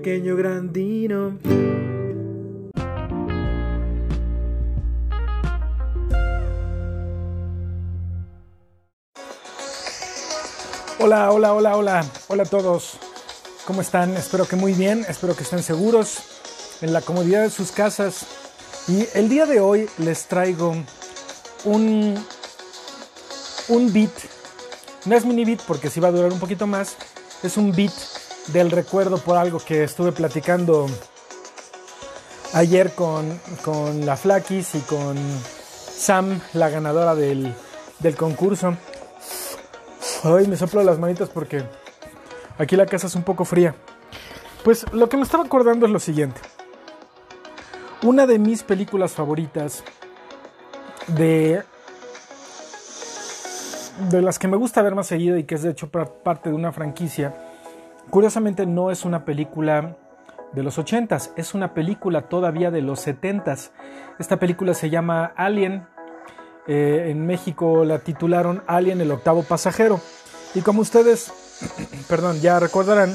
pequeño grandino. Hola, hola, hola, hola. Hola a todos. ¿Cómo están? Espero que muy bien. Espero que estén seguros en la comodidad de sus casas. Y el día de hoy les traigo un, un beat. No es mini beat porque sí va a durar un poquito más. Es un beat del recuerdo por algo que estuve platicando ayer con, con la Flakis y con Sam, la ganadora del, del concurso. Ay, me soplo las manitas porque aquí la casa es un poco fría. Pues lo que me estaba acordando es lo siguiente. Una de mis películas favoritas de de las que me gusta ver más seguido y que es de hecho parte de una franquicia, curiosamente no es una película de los 80s, es una película todavía de los 70s. Esta película se llama Alien. Eh, en México la titularon Alien el octavo pasajero. Y como ustedes, perdón, ya recordarán,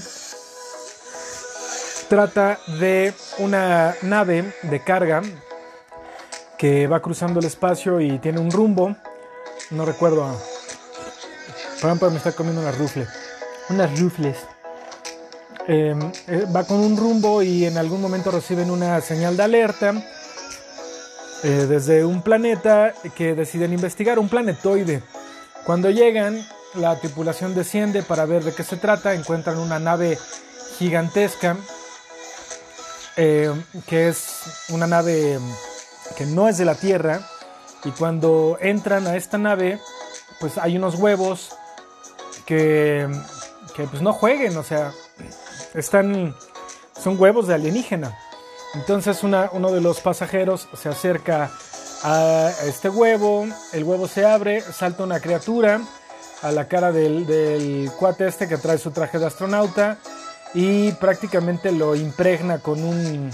trata de una nave de carga que va cruzando el espacio y tiene un rumbo. No recuerdo ejemplo, me está comiendo una rufle. Unas rufles. Em, eh, va con un rumbo y en algún momento reciben una señal de alerta eh, desde un planeta que deciden investigar, un planetoide. Cuando llegan, la tripulación desciende para ver de qué se trata. Encuentran una nave gigantesca em, que es una nave que no es de la Tierra. Y cuando entran a esta nave, pues hay unos huevos que, pues no jueguen, o sea, están, son huevos de alienígena. Entonces uno de los pasajeros se acerca a este huevo, el huevo se abre, salta una criatura a la cara del, del cuate este que trae su traje de astronauta y prácticamente lo impregna con un...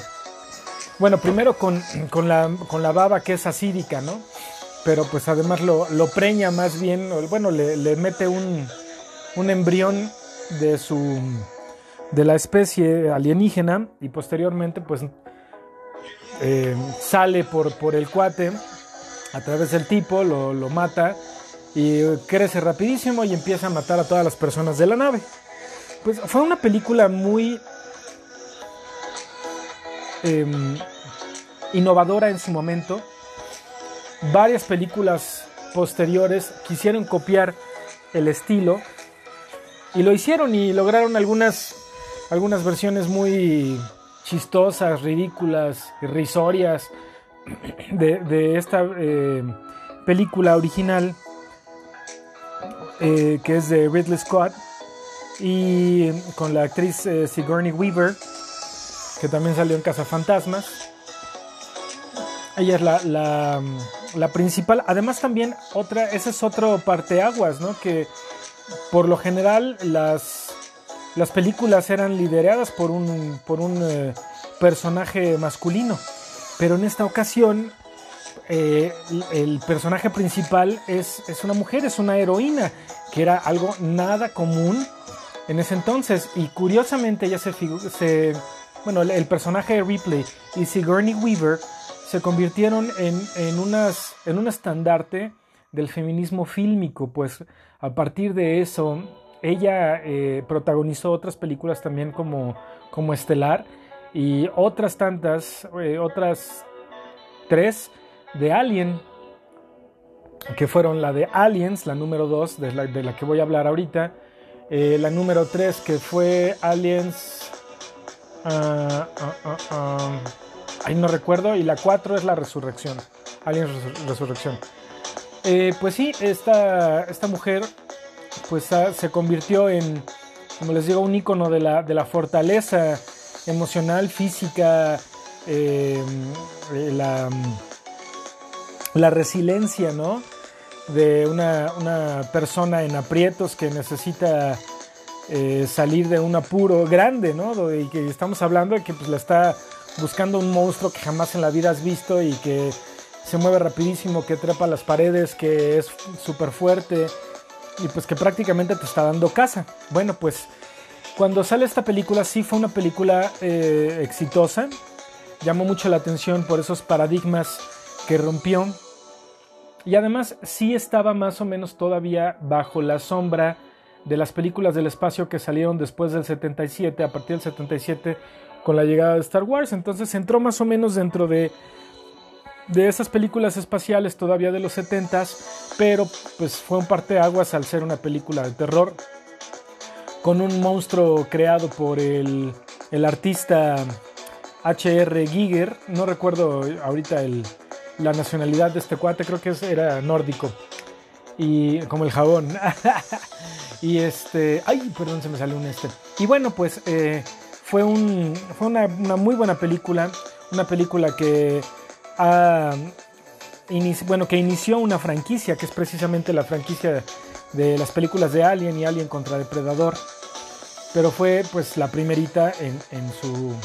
Bueno, primero con, con, la, con la baba que es acídica, ¿no? Pero pues además lo, lo preña más bien, bueno, le, le mete un, un embrión de su de la especie alienígena y posteriormente pues eh, sale por, por el cuate a través del tipo, lo, mata y crece rapidísimo y empieza a matar a todas las personas de la nave. Pues fue una película muy em, innovadora en su momento. Varias películas posteriores quisieron copiar el estilo y lo hicieron y lograron algunas, algunas versiones muy chistosas, ridículas, irrisorias de, esta eh, película original eh, que es de Ridley Scott y con la actriz eh, Sigourney Weaver que también salió en Casa Fantasmas. Ella es la, la, la, principal. Además también otra, ese es otro parteaguas, ¿no? Que por lo general las, las películas eran lideradas por un, por un eh, personaje masculino, pero en esta ocasión eh, el personaje principal es, es, una mujer, es una heroína, que era algo nada común en ese entonces. Y curiosamente ella se, se bueno, el, personaje de Ripley y Sigourney Weaver se convirtieron en, en, unas, en un estandarte del feminismo fílmico, pues a partir de eso ella eh, protagonizó otras películas también como, Estelar y otras tantas, eh, otras tres de Alien, que fueron la de Aliens, la número dos, de la, que voy a hablar ahorita, eh, la número tres que fue Aliens, uh, ahí no recuerdo, y la cuatro es la Resurrección, Aliens Resurrección. Pues sí, esta, esta mujer pues se convirtió en, como les digo, un icono de la, de la fortaleza emocional, física, eh, la, la, resiliencia, ¿no? De una, una, persona en aprietos que necesita eh, salir de un apuro grande, ¿no? Y que estamos hablando de que pues, la está buscando un monstruo que jamás en la vida has visto y que se mueve rapidísimo, que trepa las paredes, que es súper fuerte y pues que prácticamente te está dando casa. Bueno, pues Cuando sale esta película, sí fue una película eh, exitosa. Llamó mucho la atención por esos paradigmas que rompió. Y además sí estaba más o menos todavía bajo la sombra de las películas del espacio que salieron después del 77, a partir del 77 con la llegada de Star Wars. Entonces entró más o menos dentro de, de esas películas espaciales todavía de los 70s, pero pues fue un parteaguas al ser una película de terror con un monstruo creado por el, el artista H.R. Giger. No recuerdo ahorita el, la nacionalidad de este cuate, creo que era nórdico. Y como el jabón. y este. Ay, perdón, se me salió un este. Y bueno, pues eh, fue, un, fue una, muy buena película. Una película que bueno, que inició una franquicia, que es precisamente la franquicia de las películas de Alien y Alien contra Depredador. Pero fue pues la primerita en, su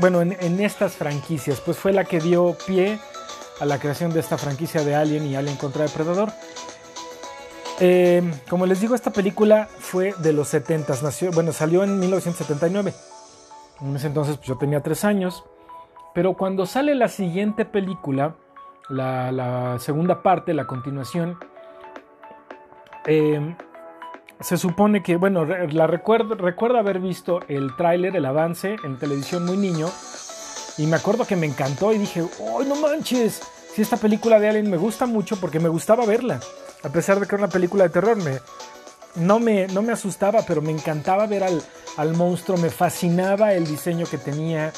bueno, en, estas franquicias, pues fue la que dio pie a la creación de esta franquicia de Alien y Alien contra Depredador. Eh, como les digo, esta película fue de los 70, nació, bueno, salió en 1979. En ese entonces pues, yo tenía 3 años. Pero cuando sale la siguiente película, la, segunda parte, la continuación, eh, se supone que, bueno, la recuerdo, haber visto el tráiler, el avance en televisión muy niño. Y me acuerdo que me encantó y dije, ¡ay, no manches! Si esta película de Alien me gusta mucho porque me gustaba verla. A pesar de que era una película de terror, no, me, no me asustaba, pero me encantaba ver al, al monstruo. Me fascinaba el diseño que tenía.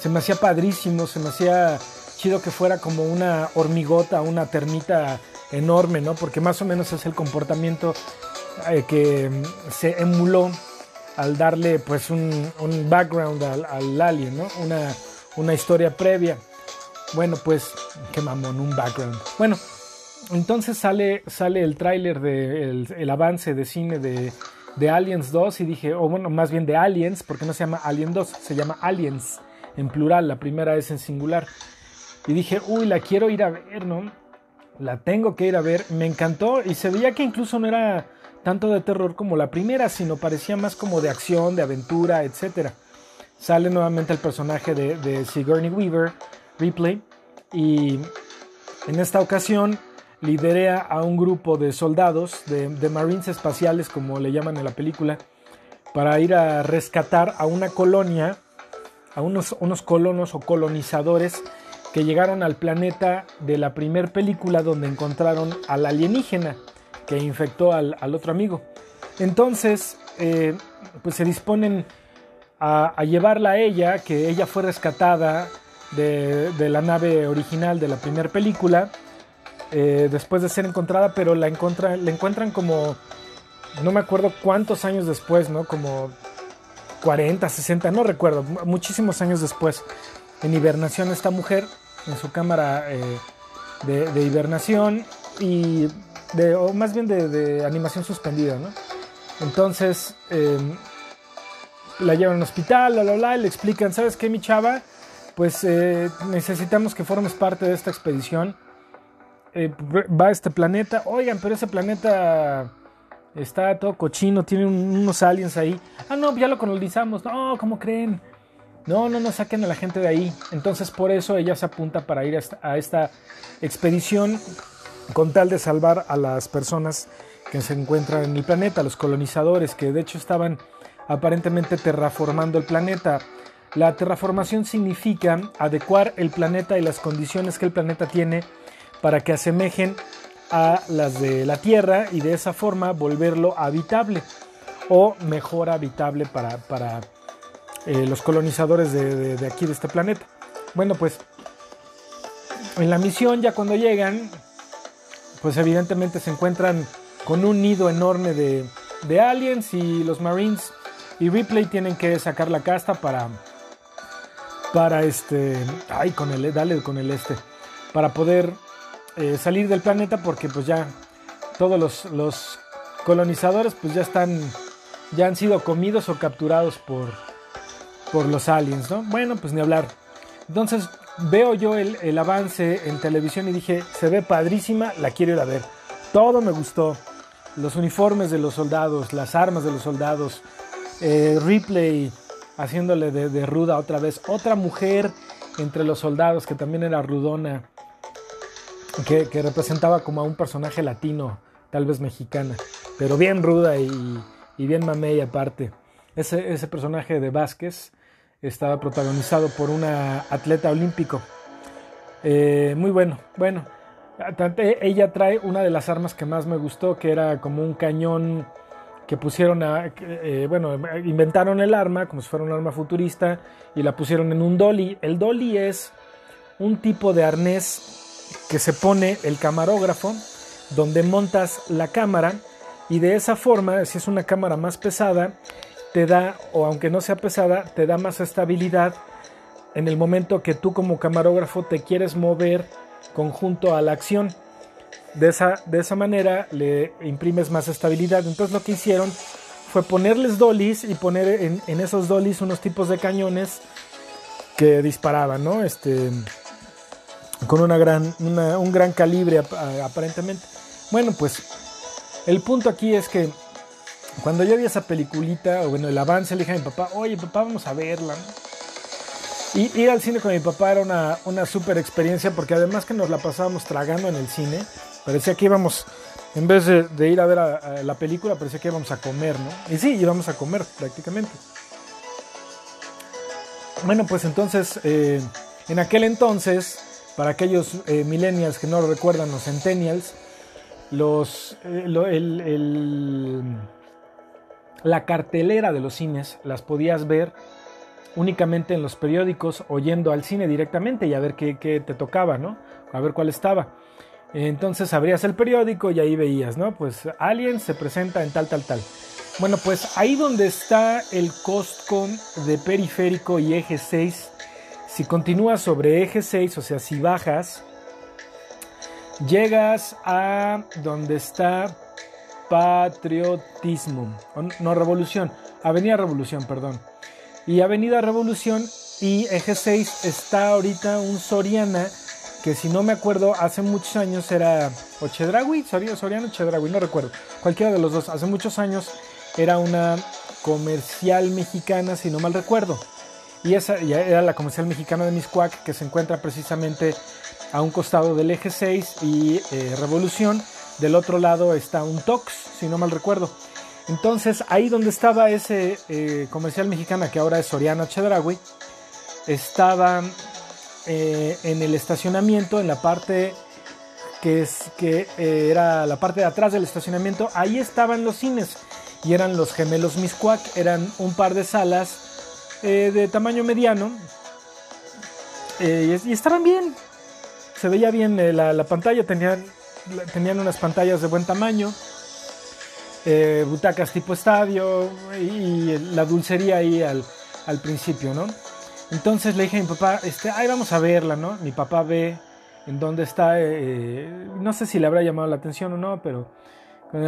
Se me hacía padrísimo, se me hacía chido que fuera como una hormigota, una termita enorme, ¿no? Porque más o menos es el comportamiento eh, que mm, se emuló al darle pues un, background al, alien, ¿no? Una, una historia previa. Bueno, pues, qué mamón, un background. Bueno, entonces sale, sale el tráiler de el, avance de cine de, de, Aliens 2 y dije, o bueno, más bien de Aliens, porque no se llama Alien 2, se llama Aliens en plural, la primera es en singular. Y dije, uy, la quiero ir a ver, ¿no? La tengo que ir a ver. Me encantó y se veía que incluso no era tanto de terror como la primera, sino parecía más como de acción, de aventura, etc. Sale nuevamente el personaje de, Sigourney Weaver, Ripley, y en esta ocasión liderea a un grupo de soldados, de, marines espaciales, como le llaman en la película, para ir a rescatar a una colonia, a unos, unos colonos o colonizadores que llegaron al planeta de la primer película donde encontraron al alienígena que infectó al, otro amigo. Entonces, eh, pues se disponen a, llevarla a ella, que ella fue rescatada de, la nave original de la primera película, eh, después de ser encontrada, pero la, la encuentran como, no me acuerdo cuántos años después, ¿no? Como 40, 60, no recuerdo, muchísimos años después, en hibernación esta mujer, en su cámara eh, de, hibernación, y de, o más bien de, animación suspendida, ¿no? Entonces em, la llevan al hospital, la, la, y le explican, ¿sabes qué, mi chava? Pues eh, necesitamos que formes parte de esta expedición. Eh, va a este planeta. Oigan, pero ese planeta está todo cochino, tiene unos aliens ahí. Ah, no, ya lo colonizamos. No, ¿cómo creen? No, no nos saquen a la gente de ahí. Entonces por eso ella se apunta para ir a esta expedición con tal de salvar a las personas que se encuentran en el planeta, los colonizadores, que de hecho estaban aparentemente terraformando el planeta. La terraformación significa adecuar el planeta y las condiciones que el planeta tiene para que asemejen a las de la Tierra y de esa forma volverlo habitable o mejor habitable para, para eh, los colonizadores de, de aquí de este planeta. Bueno, pues en la misión ya cuando llegan pues evidentemente se encuentran con un nido enorme de, aliens y los Marines y Ripley tienen que sacar la casta para para este ay con el dale con el este para poder eh, salir del planeta porque pues ya todos los, colonizadores pues ya están ya han sido comidos o capturados por por los aliens no bueno pues ni hablar entonces veo yo el, avance en televisión y dije, se ve padrísima, la quiero ir a ver. Todo me gustó. los uniformes de los soldados, las armas de los soldados, eh, Ripley haciéndole de, ruda otra vez, otra mujer entre los soldados que también era rudona, que, representaba como a un personaje latino, tal vez mexicana, pero bien ruda y, bien mamey aparte. Ese, personaje de Vázquez estaba protagonizado por una atleta olímpico. Eh, muy bueno, bueno. Ella trae una de las armas que más me gustó, que era como un cañón que pusieron a, eh, bueno, inventaron el arma como si fuera un arma futurista y la pusieron en un dolly. El dolly es un tipo de arnés que se pone el camarógrafo donde montas la cámara y de esa forma, si es una cámara más pesada, te da, o aunque no sea pesada, te da más estabilidad en el momento que tú como camarógrafo te quieres mover conjunto a la acción. De esa, de esa manera le imprimes más estabilidad. Entonces lo que hicieron fue ponerles dollies y poner en, esos dollies unos tipos de cañones que disparaban, ¿no? Este, con una gran, un gran calibre aparentemente. Bueno, pues el punto aquí es que cuando yo vi esa peliculita, o bueno, el avance, le dije a mi papá, oye papá, vamos a verla. Y ir al cine con mi papá era una, una super experiencia porque además que nos la pasábamos tragando en el cine, Parecía que íbamos, en vez de, ir a ver la película, parecía que íbamos a comer, ¿no? Y sí, íbamos a comer prácticamente. Bueno, pues entonces, eh, en aquel entonces, para aquellos eh, millennials que no lo recuerdan, los centennials, los, eh, la cartelera de los cines las podías ver únicamente en los periódicos o yendo al cine directamente y a ver qué, qué te tocaba, ¿no? A ver cuál estaba. Entonces abrías el periódico y ahí veías, ¿no? Pues alguien se presenta en tal, tal, tal. Bueno, pues ahí donde está el Costcon de periférico y eje 6, si continúas sobre eje 6, o sea, si bajas, llegas a donde está patriotismo, no revolución, Avenida Revolución, perdón. Y Avenida Revolución y eje 6 está ahorita un Soriana que si no me acuerdo, hace muchos años era o Chedraui, Soriano Chedraui, no recuerdo, cualquiera de los dos, hace muchos años era una comercial mexicana, si no mal recuerdo. Y esa ya era la comercial mexicana de Miscuac, que se encuentra precisamente a un costado del eje 6 y eh, Revolución. Del otro lado está un Tox, si no mal recuerdo. Entonces, ahí donde estaba ese eh, comercial mexicana, que ahora es Soriano Chedraui, estaba eh, en el estacionamiento, en la parte que, es, que era la parte de atrás del estacionamiento, ahí estaban los cines y eran los gemelos Miscuac, eran un par de salas eh, de tamaño mediano y, estaban bien, se veía bien la, pantalla, tenían, tenían unas pantallas de buen tamaño. butacas tipo estadio y, la dulcería ahí al, al principio, ¿no? Entonces le dije a mi papá, este, ay, vamos a verla, ¿no? Mi papá ve en dónde está, eh, no sé si le habrá llamado la atención o no, pero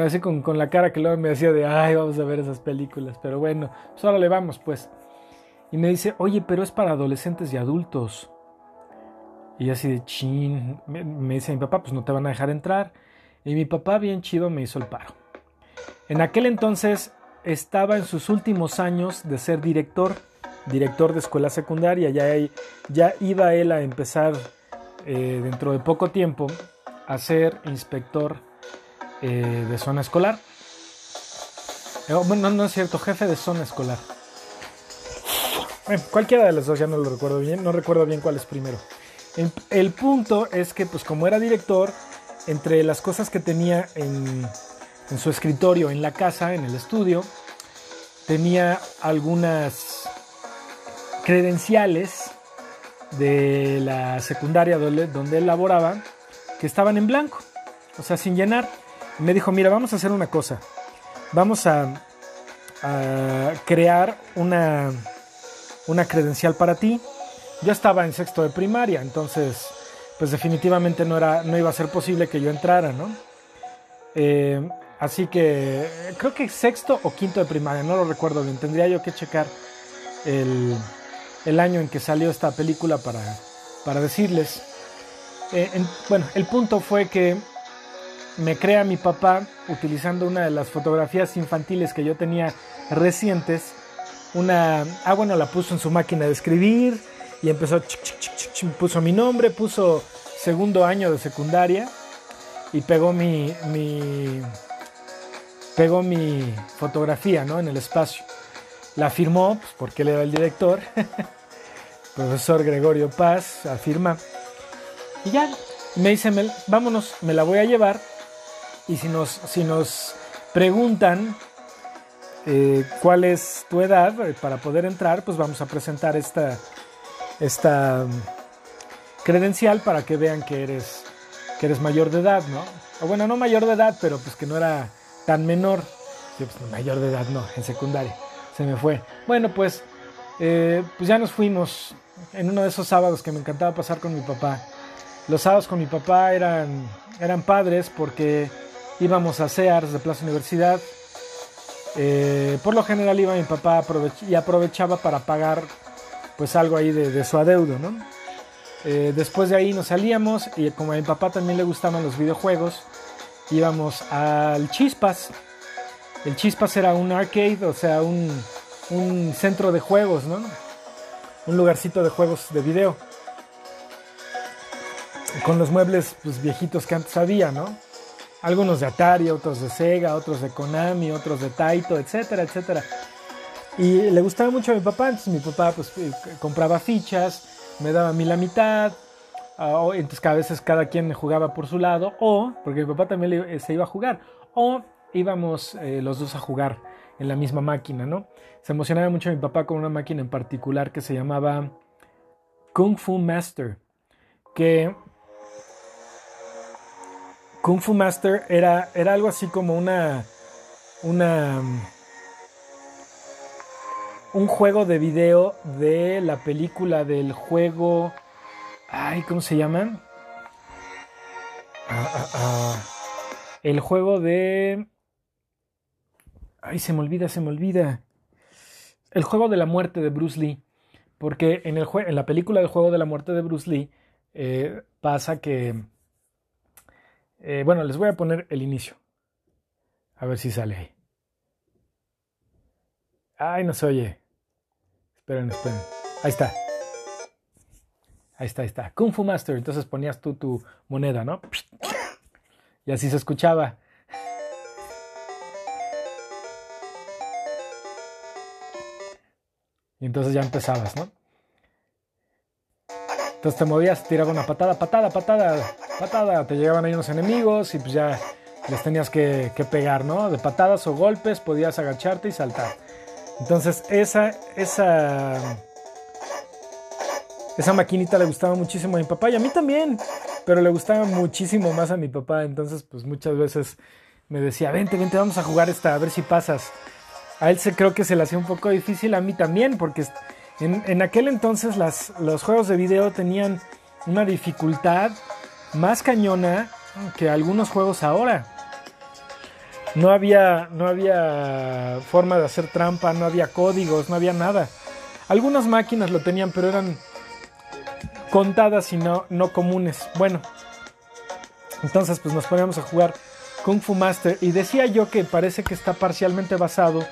así con, con, la cara que luego me decía de, ay, vamos a ver esas películas, pero bueno, pues ahora le vamos, pues. Y me dice, oye, pero es para adolescentes y adultos. Y así de chin, me, dice mi papá, pues no te van a dejar entrar. Y mi papá, bien chido, me hizo el paro. En aquel entonces estaba en sus últimos años de ser director director de escuela secundaria, ya, ya iba él a empezar eh, dentro de poco tiempo a ser inspector eh, de zona escolar. Eh, bueno, no es cierto, jefe de zona escolar. Cualquiera de los dos ya no lo recuerdo bien, no recuerdo bien cuál es primero. El, punto es que, pues como era director, entre las cosas que tenía en, en su escritorio, en la casa, en el estudio, tenía algunas credenciales de la secundaria donde, él laboraba que estaban en blanco, o sea, sin llenar. Me dijo, mira, vamos a hacer una cosa. Vamos a, crear una, una credencial para ti. Yo estaba en sexto de primaria, entonces, pues definitivamente no, era, no iba a ser posible que yo entrara, ¿no? Eh, así que creo que sexto o quinto de primaria, no lo recuerdo bien. Tendría yo que checar el, año en que salió esta película para, para decirles. Eh, bueno, el punto fue que me crea mi papá utilizando una de las fotografías infantiles que yo tenía recientes. Una, ah bueno, la puso en su máquina de escribir y empezó, puso mi nombre, puso segundo año de secundaria y pegó mi, mi pegó mi fotografía ¿no? en el espacio. La firmó, pues, porque él era el director, profesor Gregorio Paz, afirma. Y ya, me dice, vámonos, me la voy a llevar. Y si nos, si nos preguntan eh, cuál es tu edad eh, para poder entrar, pues vamos a presentar esta, esta mm, credencial para que vean que eres, que eres mayor de edad, ¿no? O bueno, no mayor de edad, pero pues que no era tan menor. Pues, mayor de edad no, en secundaria. Se me fue. Bueno, pues, eh, pues ya nos fuimos en uno de esos sábados que me encantaba pasar con mi papá. Los sábados con mi papá eran, eran padres porque íbamos a Sears de Plaza Universidad. Eh, por lo general iba mi papá y aprovechaba para pagar pues algo ahí de, su adeudo, ¿no? Eh, después de ahí nos salíamos y como a mi papá también le gustaban los videojuegos, íbamos al Chispas. El Chispas era un arcade, o sea, un, centro de juegos, ¿no? Un lugarcito de juegos de video. Con los muebles pues, viejitos que antes había, ¿no? Algunos de Atari, otros de Sega, otros de Konami, otros de Taito, etcétera, etcétera. Y le gustaba mucho a mi papá, entonces mi papá pues eh, compraba fichas, me daba a mí la mitad, Ah, entonces cada vez cada quien jugaba por su lado, o, porque mi papá también se iba a jugar, o íbamos eh, los dos a jugar en la misma máquina, ¿no? Se emocionaba mucho mi papá con una máquina en particular que se llamaba Kung Fu Master, que Kung Fu Master era, era algo así como una, una, un juego de video de la película del juego Ay, ¿cómo se llaman? Ah, ah, ah. El juego de... Ay, se me olvida, se me olvida. El juego de la muerte de Bruce Lee. Porque en, el en la película del juego de la muerte de Bruce Lee eh, pasa que... Eh, bueno, les voy a poner el inicio. A ver si sale ahí. Ay, no se oye. Esperen, esperen. Ahí está. Ahí está, ahí está. Kung Fu Master. Entonces ponías tú tu moneda, ¿no? Y así se escuchaba. Y entonces ya empezabas, ¿no? Entonces te movías, tiraba una patada, patada, patada, patada. Te llegaban ahí unos enemigos y pues ya les tenías que, que pegar, ¿no? De patadas o golpes podías agacharte y saltar. Entonces esa, esa esa maquinita le gustaba muchísimo a mi papá y a mí también, pero le gustaba muchísimo más a mi papá. Entonces, pues muchas veces me decía, vente, vente, vamos a jugar esta, a ver si pasas. A él se creo que se le hacía un poco difícil, a mí también, porque en, aquel entonces las, los juegos de video tenían una dificultad más cañona que algunos juegos ahora. No había, no había forma de hacer trampa, no había códigos, no había nada. Algunas máquinas lo tenían, pero eran contadas y no, no comunes. Bueno, entonces pues nos ponemos a jugar Kung Fu Master y decía yo que parece que está parcialmente basado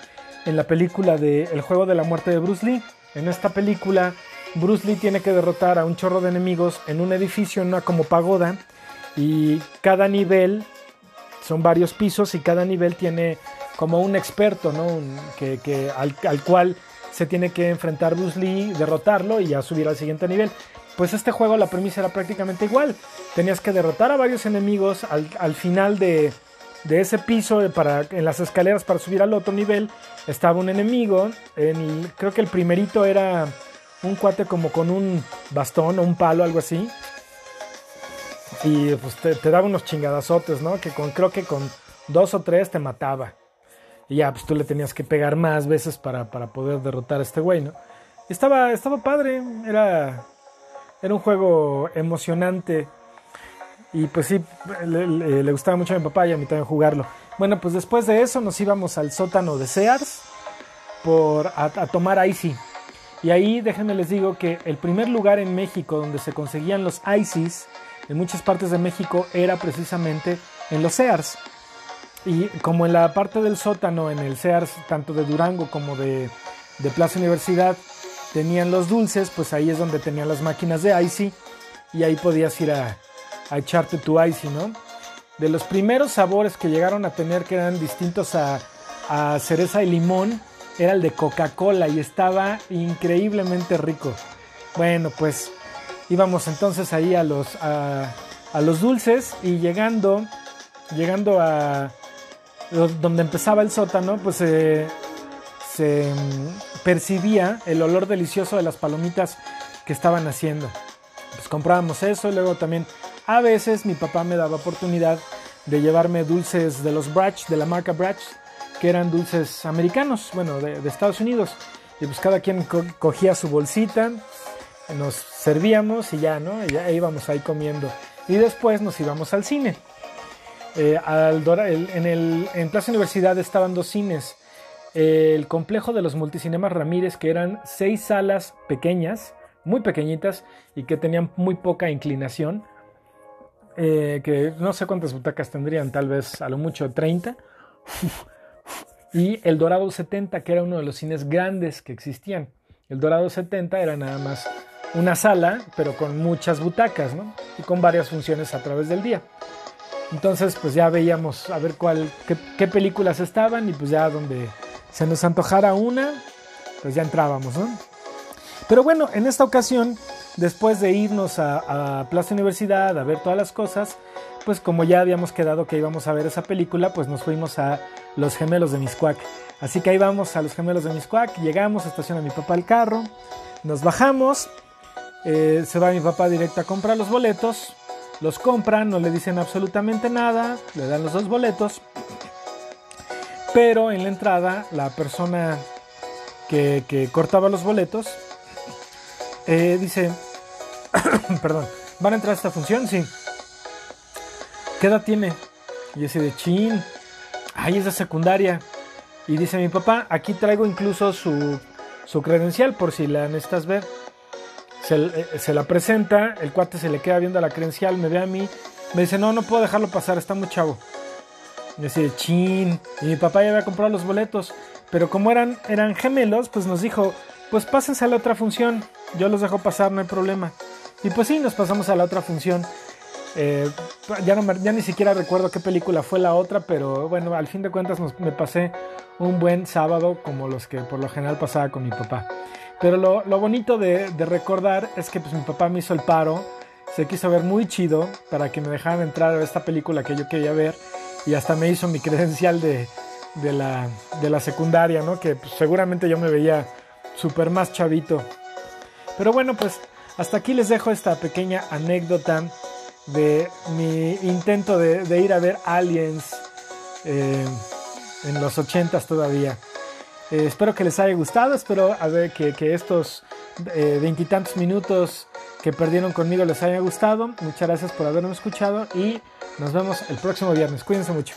en la película de El juego de la muerte de Bruce Lee. En esta película Bruce Lee tiene que derrotar a un chorro de enemigos en un edificio, en una como pagoda y cada nivel son varios pisos y cada nivel tiene como un experto, ¿no? que, al, al, cual se tiene que enfrentar Bruce Lee, derrotarlo y ya subir al siguiente nivel. Pues este juego la premisa era prácticamente igual. Tenías que derrotar a varios enemigos al, final de, ese piso para, en las escaleras para subir al otro nivel. Estaba un enemigo. creo que el primerito era un cuate como con un bastón o un palo, algo así. Y pues te, daba unos chingadazotes, ¿no? Que con, creo que con dos o tres te mataba. Y ya, pues tú le tenías que pegar más veces para, para poder derrotar a este güey, ¿no? Estaba, estaba padre, era, era un juego emocionante. Y pues sí, le, gustaba mucho a mi papá y a mí también jugarlo. Bueno, pues después de eso nos íbamos al sótano de Sears por, a, tomar Icy. Y ahí déjenme les digo que el primer lugar en México donde se conseguían los Icy's en muchas partes de México era precisamente en los Sears. Y como en la parte del sótano, en el Sears, tanto de Durango como de, de Plaza Universidad, tenían los dulces, pues ahí es donde tenían las máquinas de Icy y ahí podías ir a, a echarte tu Icy, ¿no? De los primeros sabores que llegaron a tener que eran distintos a, a cereza y limón, era el de Coca-Cola y estaba increíblemente rico. Bueno, pues íbamos entonces ahí a los, a, a los dulces y llegando, llegando a donde empezaba el sótano, pues eh, se mm, percibía el olor delicioso de las palomitas que estaban haciendo. Pues comprábamos eso y luego también a veces mi papá me daba oportunidad de llevarme dulces de los Bratch, de la marca Bratch, que eran dulces americanos, bueno, de, Estados Unidos. Y pues cada quien cogía su bolsita, nos servíamos y ya, ¿no? Y ya íbamos ahí comiendo. Y después nos íbamos al cine. Eh, en Plaza Universidad estaban dos cines. El complejo de los multicinemas Ramírez, que eran seis salas pequeñas, muy pequeñitas y que tenían muy poca inclinación. Eh, que no sé cuántas butacas tendrían, tal vez a lo mucho 30. y el Dorado 70, que era uno de los cines grandes que existían. El Dorado 70 era nada más una sala, pero con muchas butacas, ¿no? Y con varias funciones a través del día. Entonces, pues ya veíamos a ver cuál, qué, películas estaban y pues ya donde se nos antojara una, pues ya entrábamos, ¿no? Pero bueno, en esta ocasión, después de irnos a, Plaza Universidad a ver todas las cosas, pues como ya habíamos quedado que íbamos a ver esa película, pues nos fuimos a Los Gemelos de Miscuac. Así que ahí vamos a Los Gemelos de Miscuac, llegamos, estaciona mi papá el carro, nos bajamos, eh, se va mi papá directo a comprar los boletos, los compran, no le dicen absolutamente nada, le dan los dos boletos, pero en la entrada la persona que, cortaba los boletos eh, dice, perdón, ¿van a entrar a esta función? Sí. ¿Qué edad tiene? Y ese de chin, ahí es de secundaria. Y dice mi papá, aquí traigo incluso su, su credencial por si la necesitas ver. Eh, se, la presenta, el cuate se le queda viendo la credencial, me ve a mí, me dice, no, no puedo dejarlo pasar, está muy chavo. Y dice, chin, y mi papá ya había comprado los boletos, pero como eran, eran gemelos, pues nos dijo, pues pásense a la otra función, yo los dejo pasar, no hay problema. Y pues sí, nos pasamos a la otra función. Eh, ya, ni siquiera recuerdo qué película fue la otra, pero bueno, al fin de cuentas me pasé un buen sábado como los que por lo general pasaba con mi papá. Pero lo, bonito de, recordar es que pues mi papá me hizo el paro, se quiso ver muy chido para que me dejaran entrar a esta película que yo quería ver y hasta me hizo mi credencial de, la, de la secundaria, ¿no? Que pues, seguramente yo me veía súper más chavito. Pero bueno, pues hasta aquí les dejo esta pequeña anécdota de mi intento de, ir a ver Aliens eh, en los ochentas todavía. Eh, espero que les haya gustado, espero a ver que, estos eh, veintitantos minutos que perdieron conmigo les haya gustado. Muchas gracias por haberme escuchado y nos vemos el próximo viernes. Cuídense mucho.